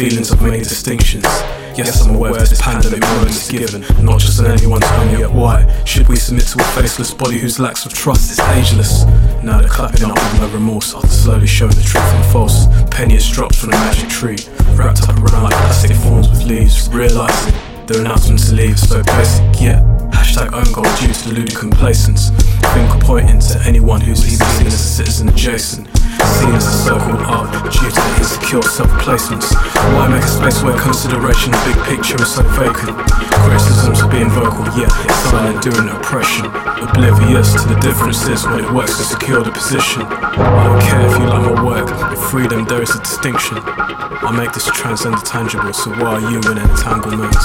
feelings of many distinctions. Yes, I'm aware this pandemic moment is given, not just on anyone's own yet. Why should we submit to a faceless body whose lacks of trust is ageless? Now they're clapping up with no remorse after slowly showing the truth and false. Penny is dropped from the magic tree, wrapped up around like plastic forms with leaves, realizing their announcement to leave is so basic yet. Hashtag own goal due to deluded complacence. Finger pointing to anyone who's even seen as a citizen adjacent. Seen as a so-called art due to insecure self-placements. Why make a space where consideration big picture is so vacant? Criticisms are being vocal yet silent during oppression. Oblivious to the differences when it works to secure the position. I don't care if you like my work, with freedom there is a distinction. I make this transcend the tangible, so why are you in entanglement?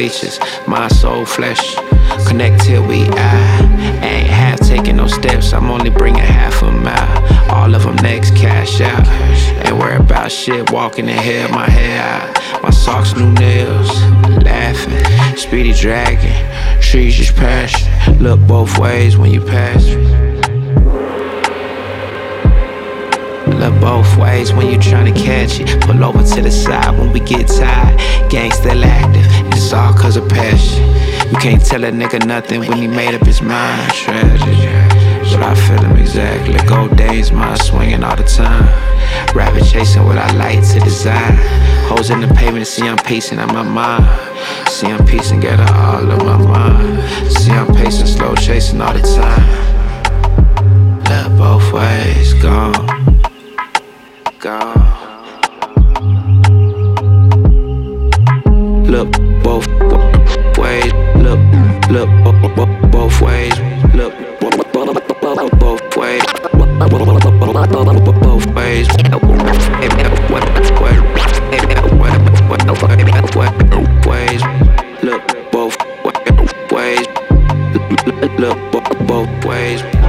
Features, my soul, flesh. Connect till we eye. Ain't half taking no steps, I'm only bringing half a mile. All of them next cash out. Ain't worry about shit, walking in hell, my hair out. My socks, new nails, laughing. Speedy dragon, trees just passion. Look both ways when you pass. Look both ways when you tryna catch it. Pull over to the side when we get tired. Gang still active, it's all cause of passion. You can't tell a nigga nothing when he made up his mind. Tragedy. But I feel him exactly. Gold days, mind swinging all the time. Rabbit chasing what I like to design. Holes in the pavement, see I'm pacing on my mind. See I'm piecing together all of my mind. See I'm pacing, slow chasing all the time. Love both ways, gone gone. Look both ways. Look, look both ways. Look both ways. Both ways. Look both ways. Look both ways.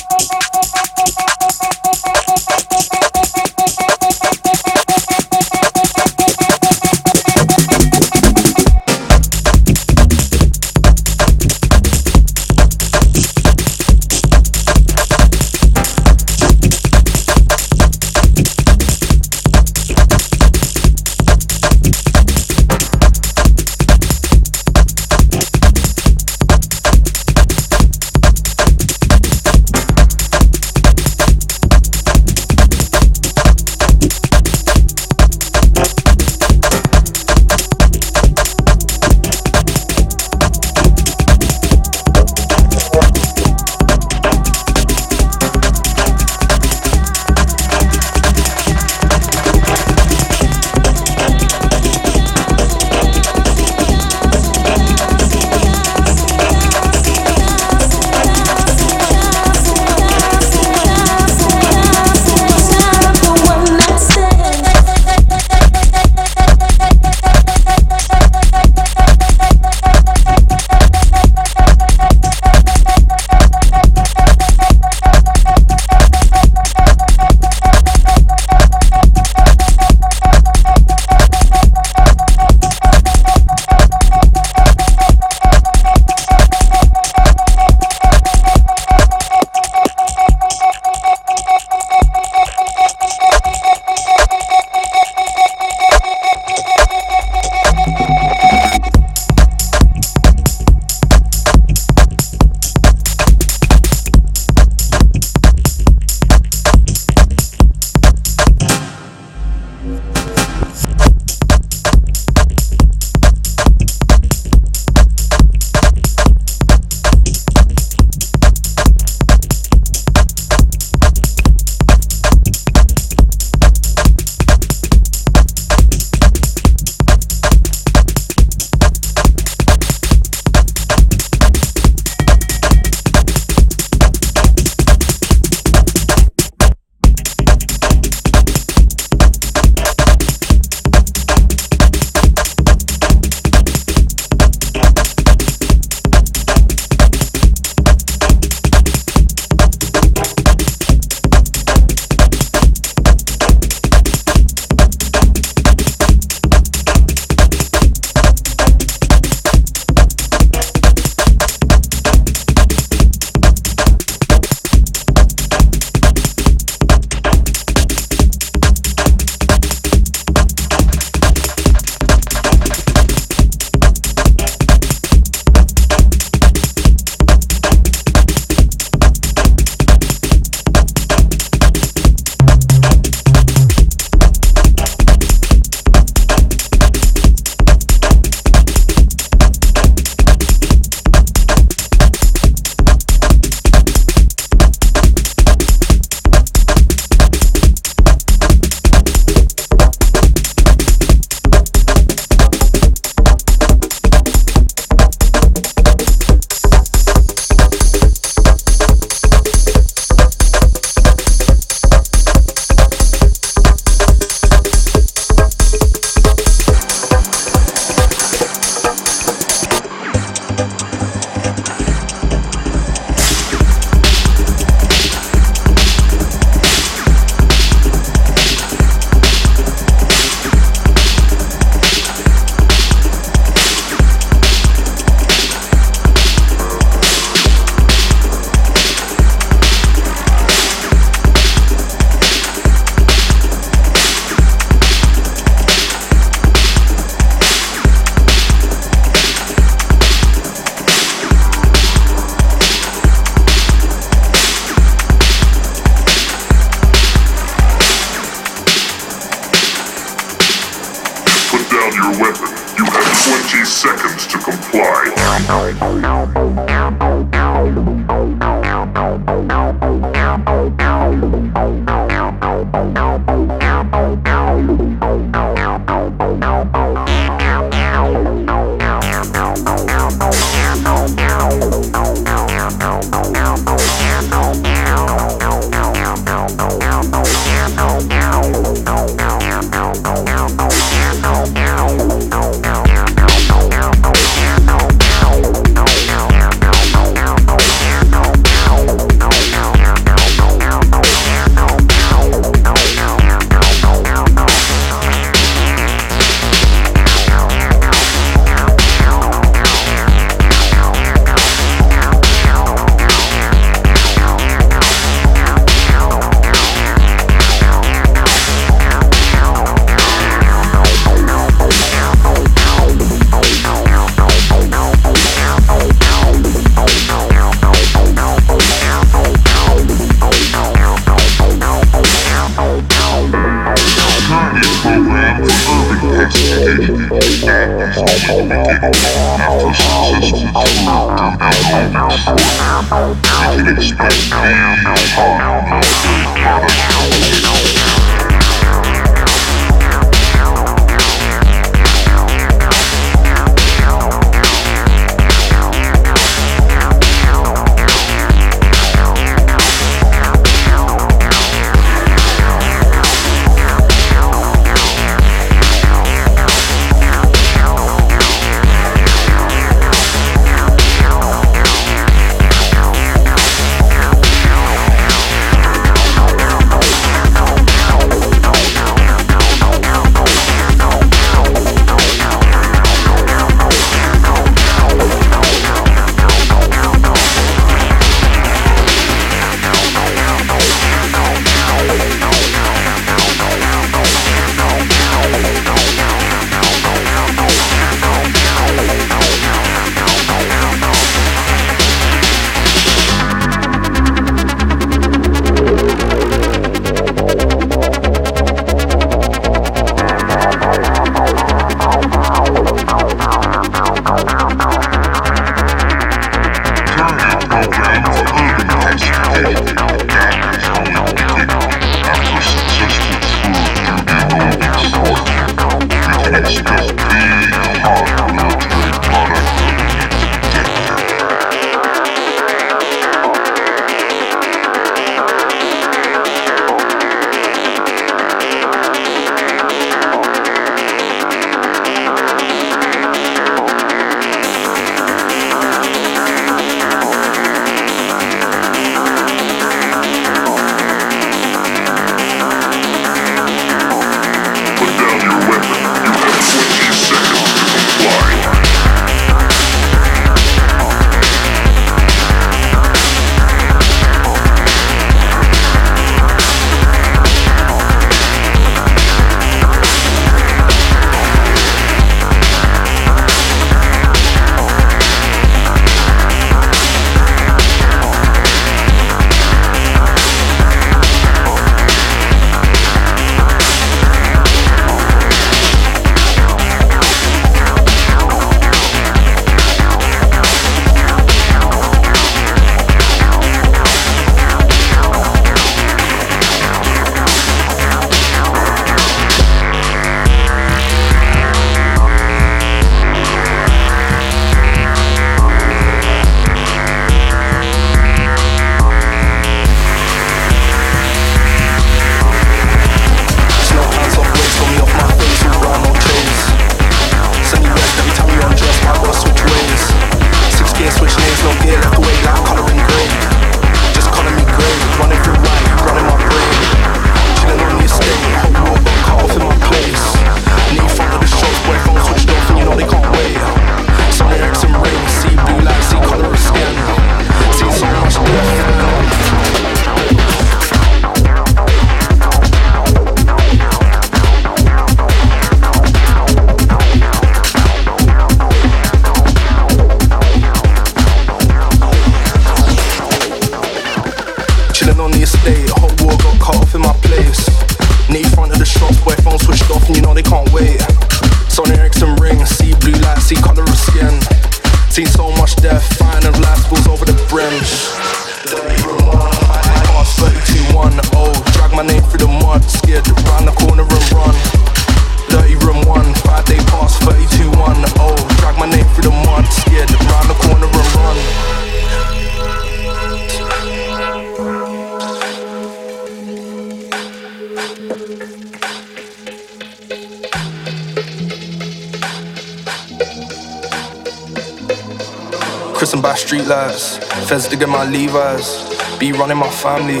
labs. Feds digging my Levi's. Be running my family.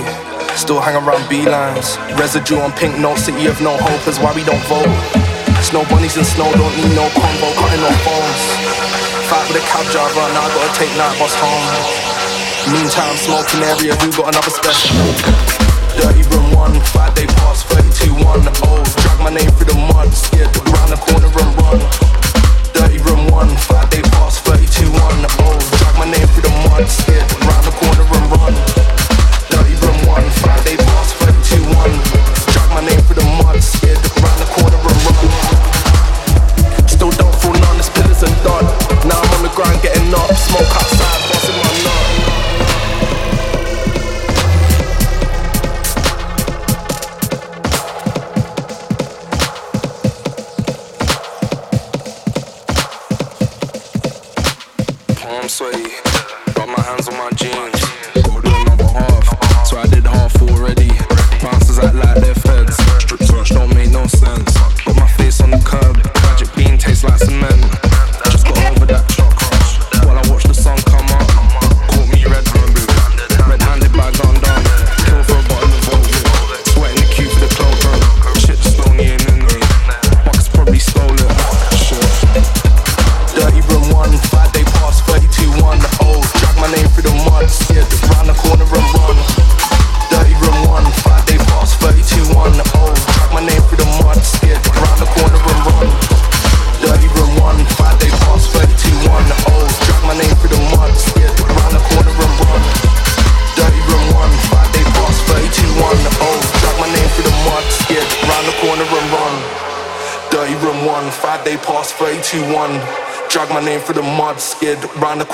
Still hang around B lines. Residue on pink notes. City of no hope is why we don't vote. Snow bunnies and snow don't need no combo. Cutting off bones. Fight with a cab driver and I gotta take night bus home. Meantime, smoking area. We got another special. Dirty room one, five day pass, 32 1. Oh, drag my name through the mud, scared, around the corner and run.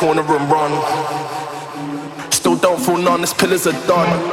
corner and run. Still don't fall none, this pillars are done.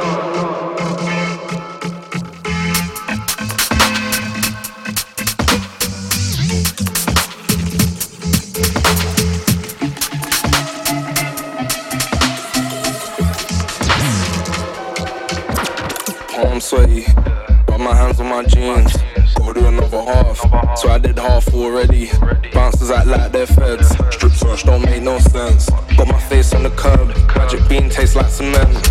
make no sense. Got my face on the curb, magic bean tastes like cement.